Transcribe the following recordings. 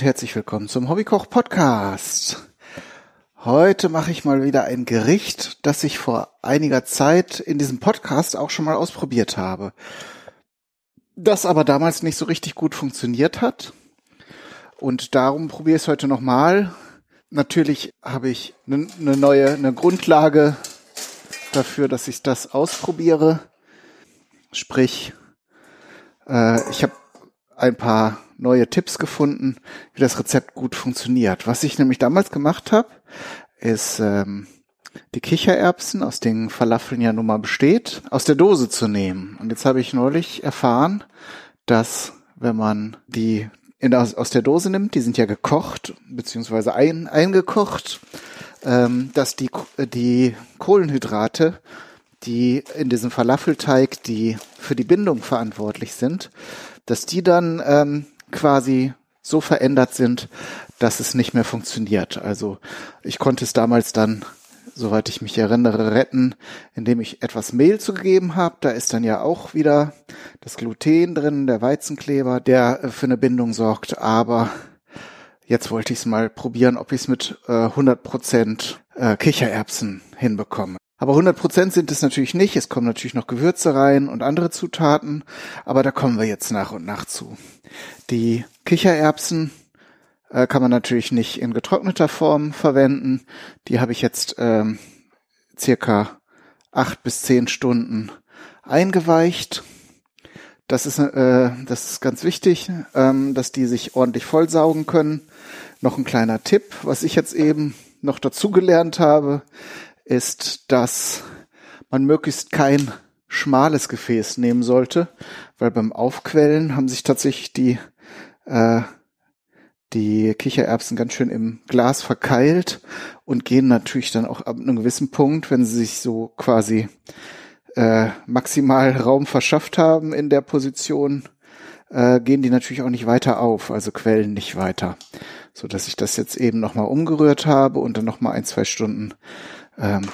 Und herzlich willkommen zum Hobbykoch Podcast. Heute mache ich mal wieder ein Gericht, das ich vor einiger Zeit in diesem Podcast auch schon mal ausprobiert habe. Das aber damals nicht so richtig gut funktioniert hat. Und darum probiere ich es heute nochmal. Natürlich habe ich eine ne neue, eine Grundlage dafür, dass ich das ausprobiere. Sprich, äh, ich habe ein paar neue Tipps gefunden, wie das Rezept gut funktioniert. Was ich nämlich damals gemacht habe, ist ähm, die Kichererbsen, aus denen Falafeln ja nun mal besteht, aus der Dose zu nehmen. Und jetzt habe ich neulich erfahren, dass wenn man die in, aus, aus der Dose nimmt, die sind ja gekocht, beziehungsweise ein, eingekocht, ähm, dass die, die Kohlenhydrate, die in diesem Falafelteig, die für die Bindung verantwortlich sind, dass die dann ähm, quasi so verändert sind, dass es nicht mehr funktioniert. Also ich konnte es damals dann, soweit ich mich erinnere, retten, indem ich etwas Mehl zugegeben habe. Da ist dann ja auch wieder das Gluten drin, der Weizenkleber, der für eine Bindung sorgt. Aber jetzt wollte ich es mal probieren, ob ich es mit äh, 100% äh, Kichererbsen hinbekomme. Aber 100% sind es natürlich nicht. Es kommen natürlich noch Gewürze rein und andere Zutaten. Aber da kommen wir jetzt nach und nach zu. Die Kichererbsen äh, kann man natürlich nicht in getrockneter Form verwenden. Die habe ich jetzt ähm, circa acht bis zehn Stunden eingeweicht. Das ist, äh, das ist ganz wichtig, ähm, dass die sich ordentlich vollsaugen können. Noch ein kleiner Tipp, was ich jetzt eben noch dazu gelernt habe, ist, dass man möglichst kein schmales Gefäß nehmen sollte, weil beim Aufquellen haben sich tatsächlich die äh, die Kichererbsen ganz schön im Glas verkeilt und gehen natürlich dann auch ab einem gewissen Punkt, wenn sie sich so quasi äh, maximal Raum verschafft haben in der Position, äh, gehen die natürlich auch nicht weiter auf, also quellen nicht weiter, so dass ich das jetzt eben nochmal umgerührt habe und dann nochmal ein zwei Stunden ähm,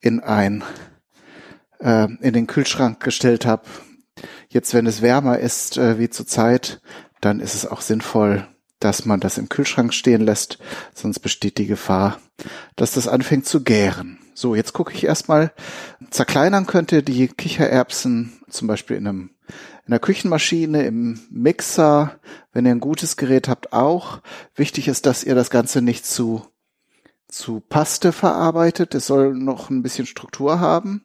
in ein äh, in den Kühlschrank gestellt habe. Jetzt, wenn es wärmer ist äh, wie zurzeit, dann ist es auch sinnvoll, dass man das im Kühlschrank stehen lässt, sonst besteht die Gefahr, dass das anfängt zu gären. So, jetzt gucke ich erstmal, zerkleinern könnte die Kichererbsen zum Beispiel in einem in der Küchenmaschine, im Mixer, wenn ihr ein gutes Gerät habt, auch. Wichtig ist, dass ihr das Ganze nicht zu zu Paste verarbeitet. Es soll noch ein bisschen Struktur haben.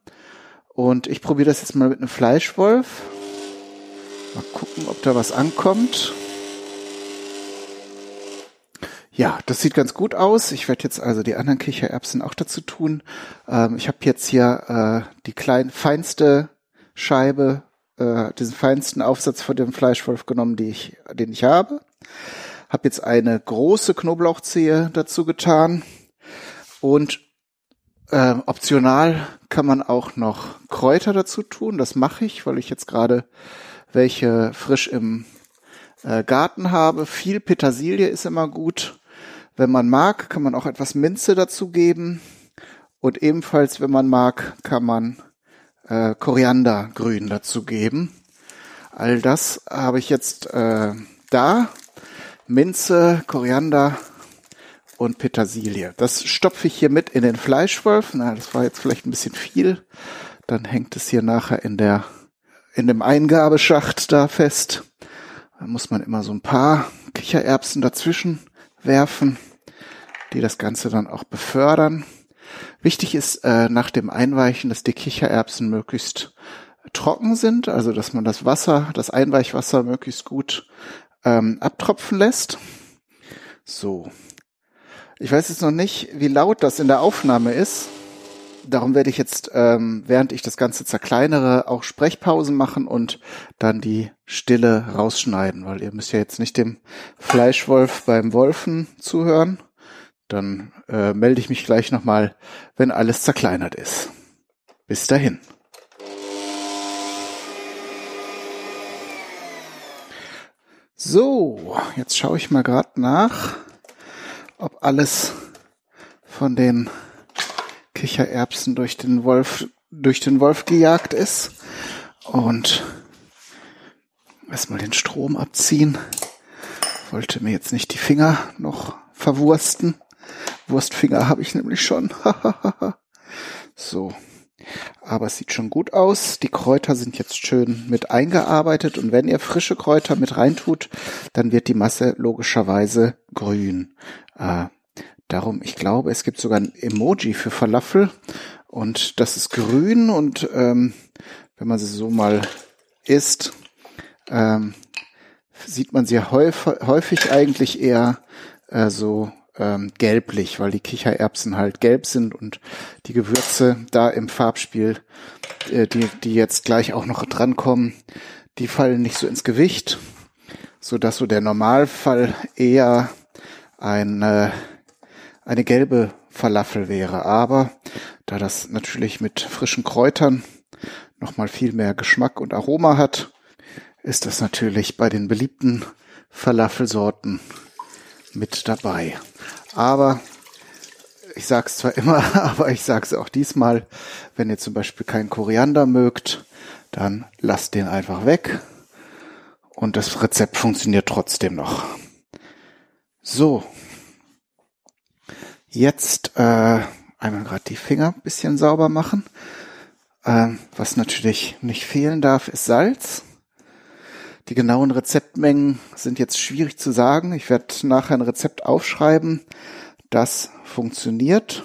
Und ich probiere das jetzt mal mit einem Fleischwolf. Mal gucken, ob da was ankommt. Ja, das sieht ganz gut aus. Ich werde jetzt also die anderen Kichererbsen auch dazu tun. Ähm, ich habe jetzt hier äh, die klein feinste Scheibe, äh, diesen feinsten Aufsatz von dem Fleischwolf genommen, die ich, den ich habe. Habe jetzt eine große Knoblauchzehe dazu getan und äh, optional kann man auch noch Kräuter dazu tun. Das mache ich, weil ich jetzt gerade welche frisch im äh, Garten habe. Viel Petersilie ist immer gut. Wenn man mag, kann man auch etwas Minze dazu geben. Und ebenfalls, wenn man mag, kann man äh, Koriandergrün dazu geben. All das habe ich jetzt äh, da. Minze, Koriander und Petersilie. Das stopfe ich hier mit in den Fleischwolf. Na, das war jetzt vielleicht ein bisschen viel. Dann hängt es hier nachher in der, in dem Eingabeschacht da fest. Da muss man immer so ein paar Kichererbsen dazwischen werfen, die das Ganze dann auch befördern. Wichtig ist äh, nach dem Einweichen, dass die Kichererbsen möglichst trocken sind, also dass man das Wasser, das Einweichwasser möglichst gut ähm, abtropfen lässt. So, ich weiß jetzt noch nicht, wie laut das in der Aufnahme ist. Darum werde ich jetzt, ähm, während ich das Ganze zerkleinere, auch Sprechpausen machen und dann die Stille rausschneiden, weil ihr müsst ja jetzt nicht dem Fleischwolf beim Wolfen zuhören. Dann äh, melde ich mich gleich nochmal, wenn alles zerkleinert ist. Bis dahin. So, jetzt schaue ich mal gerade nach ob alles von den Kichererbsen durch den Wolf, durch den Wolf gejagt ist. Und erstmal den Strom abziehen wollte mir jetzt nicht die Finger noch verwursten. Wurstfinger habe ich nämlich schon. so. Aber es sieht schon gut aus. Die Kräuter sind jetzt schön mit eingearbeitet und wenn ihr frische Kräuter mit reintut, dann wird die Masse logischerweise grün. Äh, darum, ich glaube, es gibt sogar ein Emoji für Falafel und das ist grün und ähm, wenn man sie so mal isst, ähm, sieht man sie häufig, häufig eigentlich eher äh, so ähm, gelblich, weil die Kichererbsen halt gelb sind und die Gewürze da im Farbspiel, äh, die, die jetzt gleich auch noch drankommen, die fallen nicht so ins Gewicht, so dass so der Normalfall eher eine, eine gelbe Falafel wäre. Aber da das natürlich mit frischen Kräutern nochmal viel mehr Geschmack und Aroma hat, ist das natürlich bei den beliebten Falafelsorten mit dabei. Aber ich sage es zwar immer, aber ich sage es auch diesmal, wenn ihr zum Beispiel keinen Koriander mögt, dann lasst den einfach weg und das Rezept funktioniert trotzdem noch. So, jetzt äh, einmal gerade die Finger ein bisschen sauber machen. Ähm, was natürlich nicht fehlen darf, ist Salz. Die genauen Rezeptmengen sind jetzt schwierig zu sagen. Ich werde nachher ein Rezept aufschreiben, das funktioniert.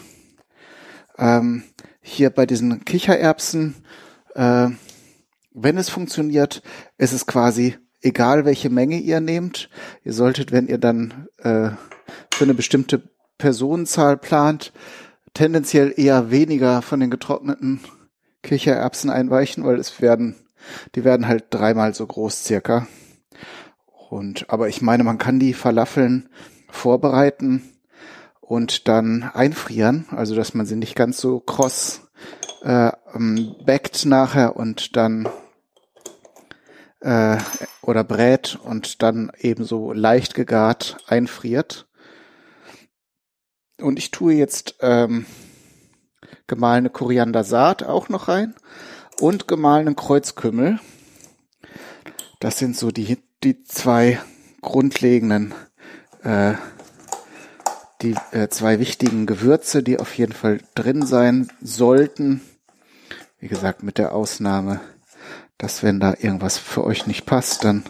Ähm, hier bei diesen Kichererbsen, äh, wenn es funktioniert, ist es quasi egal, welche Menge ihr nehmt. Ihr solltet, wenn ihr dann äh, für eine bestimmte Personenzahl plant, tendenziell eher weniger von den getrockneten Kichererbsen einweichen, weil es werden die werden halt dreimal so groß circa. Und, aber ich meine, man kann die Falafeln vorbereiten und dann einfrieren, also dass man sie nicht ganz so kross äh, ähm, backt nachher und dann äh, oder brät und dann ebenso leicht gegart einfriert. Und ich tue jetzt ähm, gemahlene Koriandersaat auch noch rein und gemahlenen Kreuzkümmel. Das sind so die, die zwei grundlegenden, äh, die äh, zwei wichtigen Gewürze, die auf jeden Fall drin sein sollten. Wie gesagt, mit der Ausnahme, dass wenn da irgendwas für euch nicht passt, dann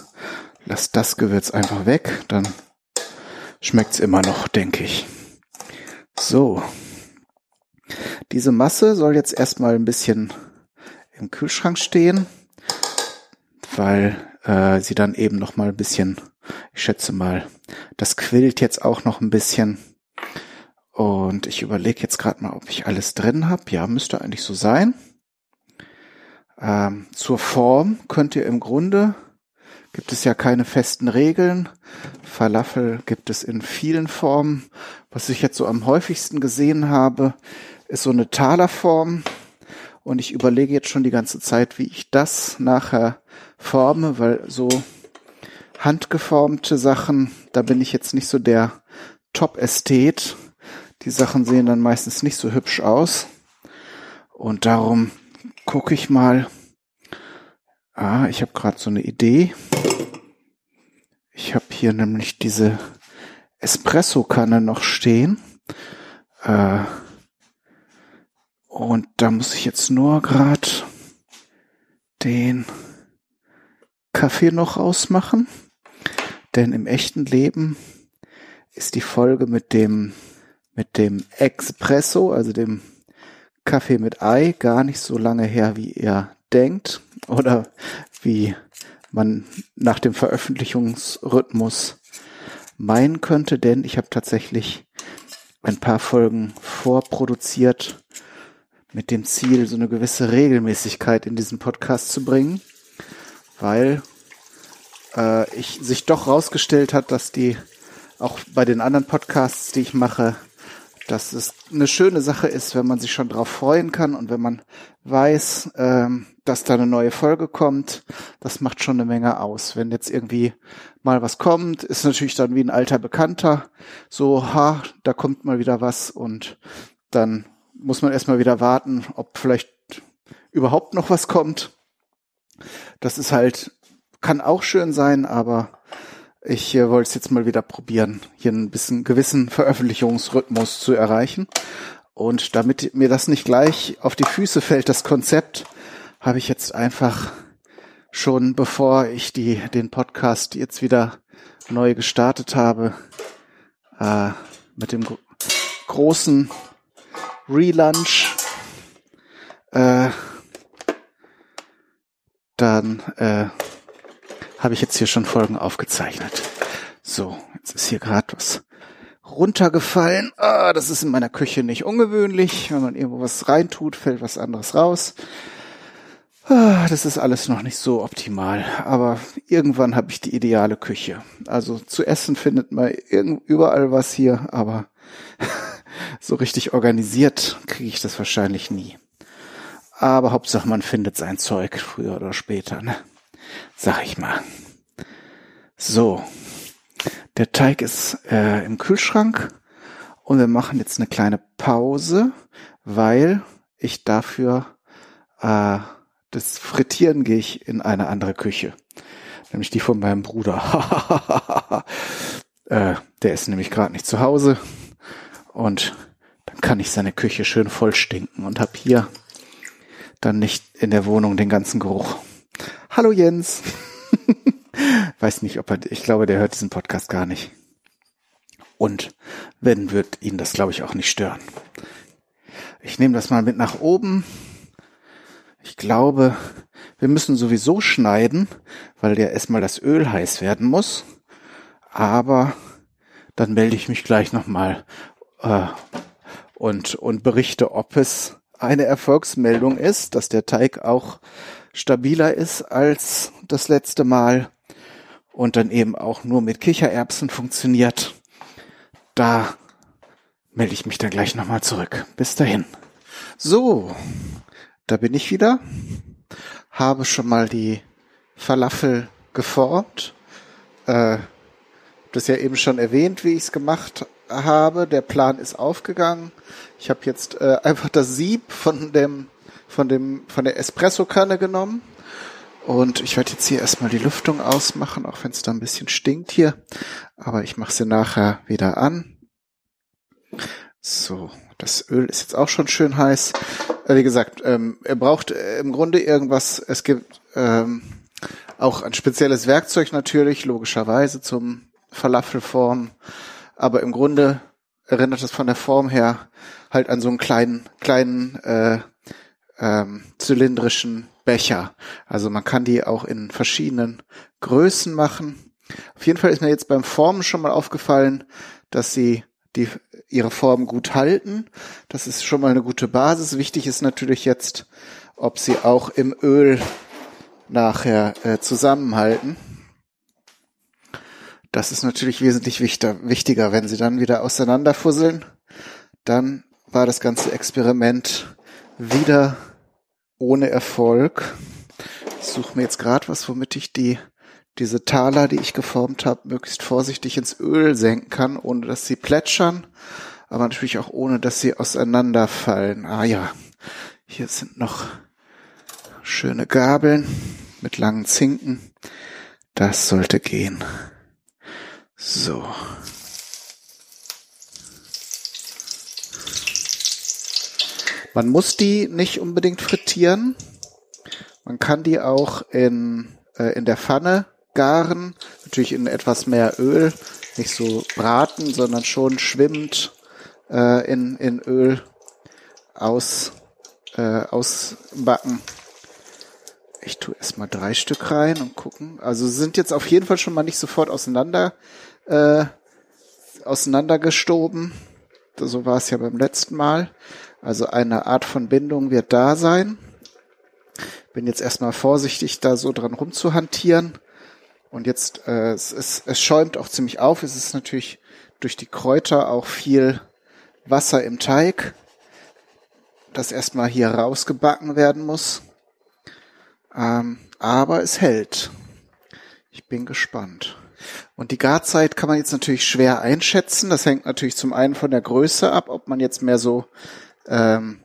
lasst das Gewürz einfach weg, dann schmeckt's immer noch, denke ich. So. Diese Masse soll jetzt erstmal ein bisschen im Kühlschrank stehen, weil äh, sie dann eben noch mal ein bisschen, ich schätze mal, das quillt jetzt auch noch ein bisschen. Und ich überlege jetzt gerade mal, ob ich alles drin habe. Ja, müsste eigentlich so sein. Ähm, zur Form könnt ihr im Grunde, gibt es ja keine festen Regeln. Falafel gibt es in vielen Formen. Was ich jetzt so am häufigsten gesehen habe, ist so eine Talerform. Und ich überlege jetzt schon die ganze Zeit, wie ich das nachher forme, weil so handgeformte Sachen, da bin ich jetzt nicht so der Top-Ästhet. Die Sachen sehen dann meistens nicht so hübsch aus. Und darum gucke ich mal. Ah, ich habe gerade so eine Idee. Ich habe hier nämlich diese Espresso-Kanne noch stehen. Äh, und da muss ich jetzt nur gerade den Kaffee noch ausmachen. Denn im echten Leben ist die Folge mit dem, mit dem Espresso, also dem Kaffee mit Ei, gar nicht so lange her, wie ihr denkt oder wie man nach dem Veröffentlichungsrhythmus meinen könnte, denn ich habe tatsächlich ein paar Folgen vorproduziert mit dem Ziel, so eine gewisse Regelmäßigkeit in diesen Podcast zu bringen, weil äh, ich sich doch rausgestellt hat, dass die auch bei den anderen Podcasts, die ich mache, dass es eine schöne Sache ist, wenn man sich schon drauf freuen kann und wenn man weiß, ähm, dass da eine neue Folge kommt, das macht schon eine Menge aus. Wenn jetzt irgendwie mal was kommt, ist natürlich dann wie ein alter Bekannter, so, ha, da kommt mal wieder was und dann muss man erstmal wieder warten, ob vielleicht überhaupt noch was kommt. Das ist halt, kann auch schön sein, aber Ich äh, wollte es jetzt mal wieder probieren, hier ein bisschen gewissen Veröffentlichungsrhythmus zu erreichen. Und damit mir das nicht gleich auf die Füße fällt, das Konzept, habe ich jetzt einfach schon, bevor ich die, den Podcast jetzt wieder neu gestartet habe, äh, mit dem großen Relaunch, äh, dann äh, habe ich jetzt hier schon Folgen aufgezeichnet. So, jetzt ist hier gerade was runtergefallen. Ah, das ist in meiner Küche nicht ungewöhnlich. Wenn man irgendwo was reintut, fällt was anderes raus. Ah, das ist alles noch nicht so optimal, aber irgendwann habe ich die ideale Küche. Also zu essen findet man überall was hier, aber so richtig organisiert kriege ich das wahrscheinlich nie. Aber Hauptsache man findet sein Zeug früher oder später, ne? Sag ich mal. So, der Teig ist äh, im Kühlschrank und wir machen jetzt eine kleine Pause, weil ich dafür äh, das Frittieren gehe ich in eine andere Küche. Nämlich die von meinem Bruder. äh, der ist nämlich gerade nicht zu Hause. Und dann kann ich seine Küche schön voll stinken und hab hier dann nicht in der Wohnung den ganzen Geruch. Hallo Jens. Weiß nicht, ob er, ich glaube, der hört diesen Podcast gar nicht. Und wenn, wird ihn das, glaube ich, auch nicht stören. Ich nehme das mal mit nach oben ich glaube, wir müssen sowieso schneiden, weil ja erstmal das Öl heiß werden muss. Aber dann melde ich mich gleich nochmal äh, und, und berichte, ob es eine Erfolgsmeldung ist, dass der Teig auch stabiler ist als das letzte Mal und dann eben auch nur mit Kichererbsen funktioniert. Da melde ich mich dann gleich nochmal zurück. Bis dahin. So, da bin ich wieder, habe schon mal die Falafel geformt. Äh, das ja eben schon erwähnt, wie ich es gemacht habe. Der Plan ist aufgegangen. Ich habe jetzt äh, einfach das Sieb von dem von dem von der Espresso-Kanne genommen und ich werde jetzt hier erstmal die Lüftung ausmachen, auch wenn es da ein bisschen stinkt hier. Aber ich mache sie nachher wieder an. So, das Öl ist jetzt auch schon schön heiß. Äh, wie gesagt, ähm, er braucht äh, im Grunde irgendwas. Es gibt ähm, auch ein spezielles Werkzeug natürlich, logischerweise zum Falafelform. Aber im Grunde erinnert es von der Form her halt an so einen kleinen, kleinen äh, ähm, zylindrischen Becher. Also man kann die auch in verschiedenen Größen machen. Auf jeden Fall ist mir jetzt beim Formen schon mal aufgefallen, dass sie die ihre Form gut halten. Das ist schon mal eine gute Basis. Wichtig ist natürlich jetzt, ob sie auch im Öl nachher äh, zusammenhalten. Das ist natürlich wesentlich wichtiger, wichtiger, wenn sie dann wieder auseinanderfusseln. Dann war das ganze Experiment wieder ohne Erfolg. Ich suche mir jetzt gerade was, womit ich die diese Taler, die ich geformt habe, möglichst vorsichtig ins Öl senken kann, ohne dass sie plätschern, aber natürlich auch ohne, dass sie auseinanderfallen. Ah ja, hier sind noch schöne Gabeln mit langen Zinken. Das sollte gehen. So. Man muss die nicht unbedingt frittieren. Man kann die auch in, äh, in der Pfanne garen, natürlich in etwas mehr Öl, nicht so braten, sondern schon schwimmend äh, in, in Öl aus, äh, ausbacken. Ich tue erstmal drei Stück rein und gucken. Also sind jetzt auf jeden Fall schon mal nicht sofort auseinander äh, auseinandergestoben. So war es ja beim letzten Mal. Also eine Art von Bindung wird da sein. Bin jetzt erstmal vorsichtig, da so dran rumzuhantieren. Und jetzt, äh, es, es, es schäumt auch ziemlich auf. Es ist natürlich durch die Kräuter auch viel Wasser im Teig, das erstmal hier rausgebacken werden muss. Ähm, aber es hält. Ich bin gespannt. Und die Garzeit kann man jetzt natürlich schwer einschätzen. Das hängt natürlich zum einen von der Größe ab, ob man jetzt mehr so ähm,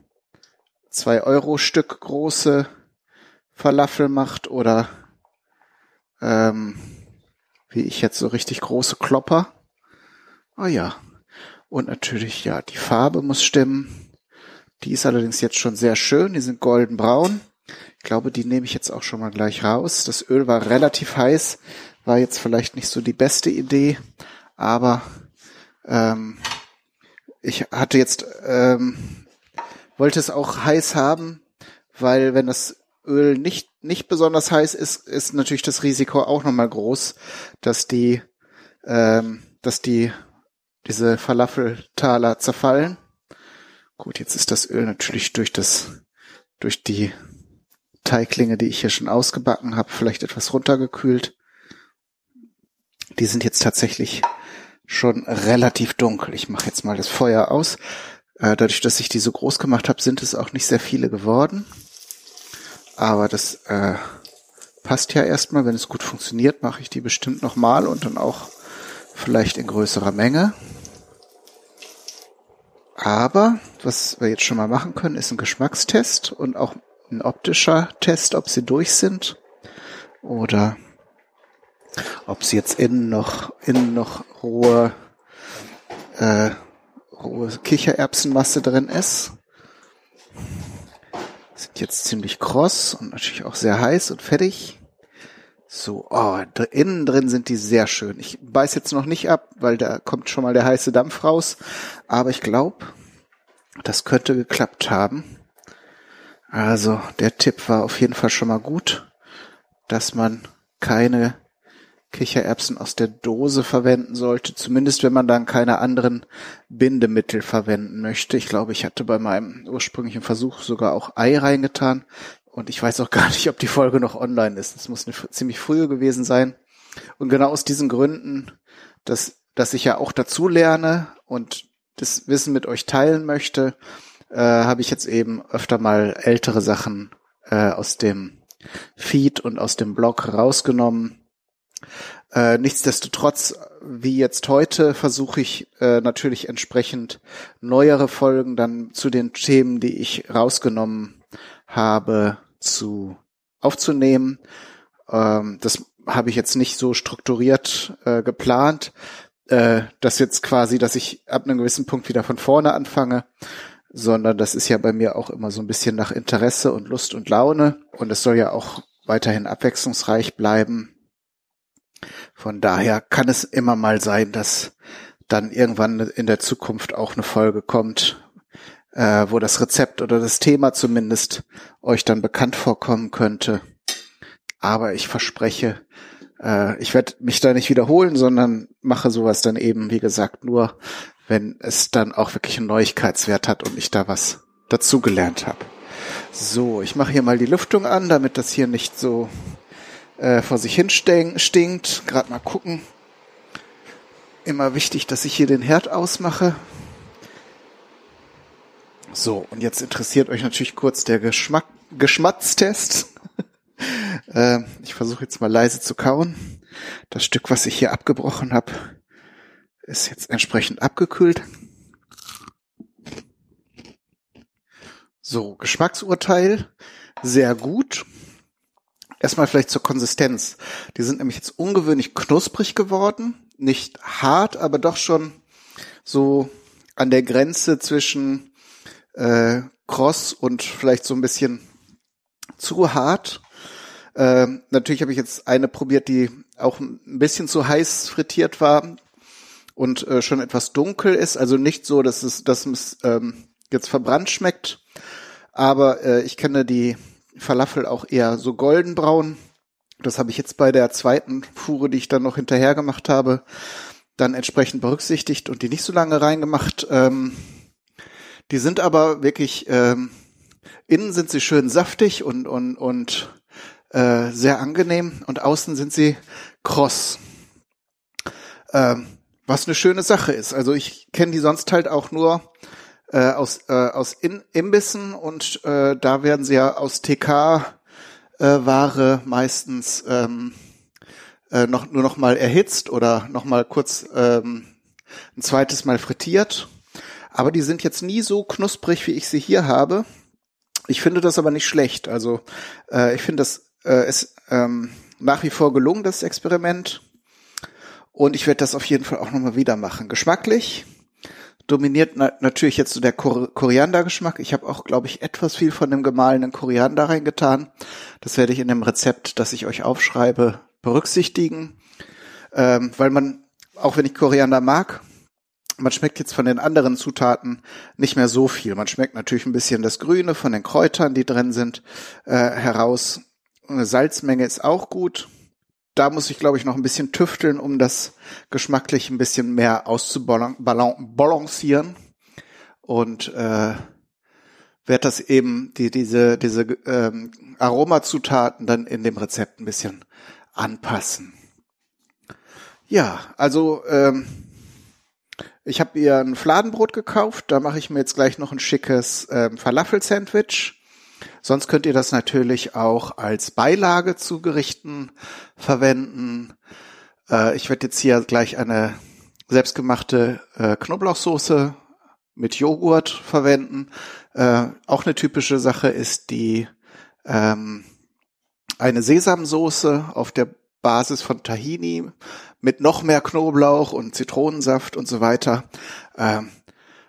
zwei Euro Stück große Falafel macht oder ähm, wie ich jetzt so richtig große Klopper. Ah oh ja. Und natürlich, ja, die Farbe muss stimmen. Die ist allerdings jetzt schon sehr schön. Die sind goldenbraun. Ich glaube, die nehme ich jetzt auch schon mal gleich raus. Das Öl war relativ heiß. War jetzt vielleicht nicht so die beste Idee. Aber ähm, ich hatte jetzt, ähm, wollte es auch heiß haben, weil wenn das Öl nicht, nicht besonders heiß ist, ist natürlich das Risiko auch nochmal groß, dass die, ähm, dass die, diese Falafeltaler zerfallen. Gut, jetzt ist das Öl natürlich durch das, durch die Teiglinge, die ich hier schon ausgebacken habe, vielleicht etwas runtergekühlt. Die sind jetzt tatsächlich schon relativ dunkel. Ich mache jetzt mal das Feuer aus. Äh, dadurch, dass ich die so groß gemacht habe, sind es auch nicht sehr viele geworden. Aber das äh, passt ja erstmal. Wenn es gut funktioniert, mache ich die bestimmt nochmal und dann auch vielleicht in größerer Menge. Aber was wir jetzt schon mal machen können, ist ein Geschmackstest und auch ein optischer Test, ob sie durch sind oder ob sie jetzt innen noch innen noch rohe äh, rohe Kichererbsenmasse drin ist. Sind jetzt ziemlich kross und natürlich auch sehr heiß und fettig. So, oh, innen drin sind die sehr schön. Ich beiß jetzt noch nicht ab, weil da kommt schon mal der heiße Dampf raus. Aber ich glaube, das könnte geklappt haben. Also, der Tipp war auf jeden Fall schon mal gut, dass man keine Kichererbsen aus der Dose verwenden sollte, zumindest wenn man dann keine anderen Bindemittel verwenden möchte. Ich glaube, ich hatte bei meinem ursprünglichen Versuch sogar auch Ei reingetan und ich weiß auch gar nicht, ob die Folge noch online ist. Das muss eine ziemlich frühe gewesen sein. Und genau aus diesen Gründen, dass, dass ich ja auch dazu lerne und das Wissen mit euch teilen möchte, äh, habe ich jetzt eben öfter mal ältere Sachen äh, aus dem Feed und aus dem Blog rausgenommen äh, nichtsdestotrotz, wie jetzt heute, versuche ich äh, natürlich entsprechend neuere Folgen dann zu den Themen, die ich rausgenommen habe, zu aufzunehmen. Ähm, das habe ich jetzt nicht so strukturiert äh, geplant, äh, dass jetzt quasi, dass ich ab einem gewissen Punkt wieder von vorne anfange, sondern das ist ja bei mir auch immer so ein bisschen nach Interesse und Lust und Laune und es soll ja auch weiterhin abwechslungsreich bleiben. Von daher kann es immer mal sein, dass dann irgendwann in der Zukunft auch eine Folge kommt, äh, wo das Rezept oder das Thema zumindest euch dann bekannt vorkommen könnte. Aber ich verspreche, äh, ich werde mich da nicht wiederholen, sondern mache sowas dann eben, wie gesagt, nur, wenn es dann auch wirklich einen Neuigkeitswert hat und ich da was dazugelernt habe. So, ich mache hier mal die Lüftung an, damit das hier nicht so äh, vor sich hin stinkt. Gerade mal gucken. Immer wichtig, dass ich hier den Herd ausmache. So, und jetzt interessiert euch natürlich kurz der Geschmack, Geschmackstest. äh, ich versuche jetzt mal leise zu kauen. Das Stück, was ich hier abgebrochen habe, ist jetzt entsprechend abgekühlt. So, Geschmacksurteil, sehr gut. Erstmal vielleicht zur Konsistenz. Die sind nämlich jetzt ungewöhnlich knusprig geworden. Nicht hart, aber doch schon so an der Grenze zwischen äh, kross und vielleicht so ein bisschen zu hart. Äh, natürlich habe ich jetzt eine probiert, die auch ein bisschen zu heiß frittiert war und äh, schon etwas dunkel ist. Also nicht so, dass es, dass es ähm, jetzt verbrannt schmeckt. Aber äh, ich kenne die Falafel auch eher so goldenbraun. Das habe ich jetzt bei der zweiten Fuhre, die ich dann noch hinterher gemacht habe, dann entsprechend berücksichtigt und die nicht so lange reingemacht. Ähm, die sind aber wirklich, ähm, innen sind sie schön saftig und, und, und äh, sehr angenehm und außen sind sie kross. Ähm, was eine schöne Sache ist. Also ich kenne die sonst halt auch nur äh, aus, äh, aus In Imbissen und äh, da werden sie ja aus TK-Ware äh, meistens ähm, äh, noch, nur noch mal erhitzt oder noch mal kurz ähm, ein zweites Mal frittiert. Aber die sind jetzt nie so knusprig, wie ich sie hier habe. Ich finde das aber nicht schlecht. Also äh, ich finde das äh, ist ähm, nach wie vor gelungen, das Experiment. Und ich werde das auf jeden Fall auch nochmal wieder machen. Geschmacklich dominiert na natürlich jetzt so der Kor Koriandergeschmack. Ich habe auch, glaube ich, etwas viel von dem gemahlenen Koriander reingetan. Das werde ich in dem Rezept, das ich euch aufschreibe, berücksichtigen. Ähm, weil man, auch wenn ich Koriander mag, man schmeckt jetzt von den anderen Zutaten nicht mehr so viel. Man schmeckt natürlich ein bisschen das Grüne von den Kräutern, die drin sind, äh, heraus. Eine Salzmenge ist auch gut da muss ich, glaube ich, noch ein bisschen tüfteln, um das geschmacklich ein bisschen mehr auszubalancieren. Und äh, werde das eben, die, diese, diese ähm, Aromazutaten dann in dem Rezept ein bisschen anpassen. Ja, also ähm, ich habe ihr ein Fladenbrot gekauft, da mache ich mir jetzt gleich noch ein schickes ähm, Falafel-Sandwich Sonst könnt ihr das natürlich auch als Beilage zu Gerichten verwenden. Äh, ich werde jetzt hier gleich eine selbstgemachte äh, Knoblauchsoße mit Joghurt verwenden. Äh, auch eine typische Sache ist die ähm, eine Sesamsoße auf der Basis von Tahini mit noch mehr Knoblauch und Zitronensaft und so weiter. Ähm,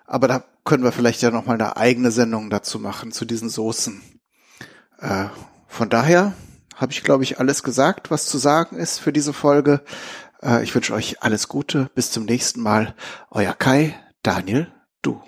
aber da können wir vielleicht ja noch mal eine eigene Sendung dazu machen zu diesen Soßen. Äh, von daher habe ich, glaube ich, alles gesagt, was zu sagen ist für diese Folge. Äh, ich wünsche euch alles Gute. Bis zum nächsten Mal. Euer Kai, Daniel, du.